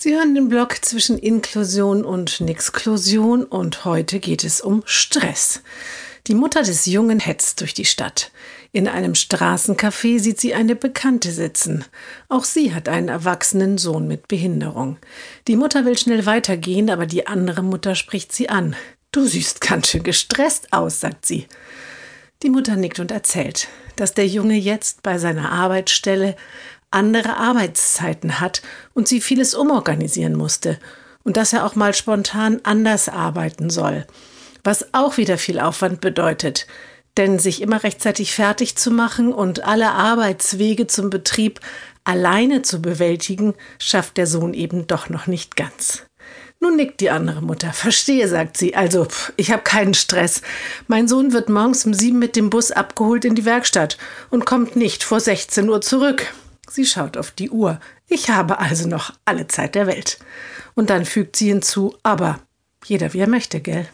Sie hören den Blog zwischen Inklusion und Nixklusion und heute geht es um Stress. Die Mutter des Jungen hetzt durch die Stadt. In einem Straßencafé sieht sie eine Bekannte sitzen. Auch sie hat einen erwachsenen Sohn mit Behinderung. Die Mutter will schnell weitergehen, aber die andere Mutter spricht sie an. Du siehst ganz schön gestresst aus, sagt sie. Die Mutter nickt und erzählt, dass der Junge jetzt bei seiner Arbeitsstelle andere Arbeitszeiten hat und sie vieles umorganisieren musste und dass er auch mal spontan anders arbeiten soll, was auch wieder viel Aufwand bedeutet, denn sich immer rechtzeitig fertig zu machen und alle Arbeitswege zum Betrieb alleine zu bewältigen, schafft der Sohn eben doch noch nicht ganz. Nun nickt die andere Mutter. Verstehe, sagt sie. Also, ich habe keinen Stress. Mein Sohn wird morgens um sieben mit dem Bus abgeholt in die Werkstatt und kommt nicht vor 16 Uhr zurück. Sie schaut auf die Uhr. Ich habe also noch alle Zeit der Welt. Und dann fügt sie hinzu, aber jeder wie er möchte, gell?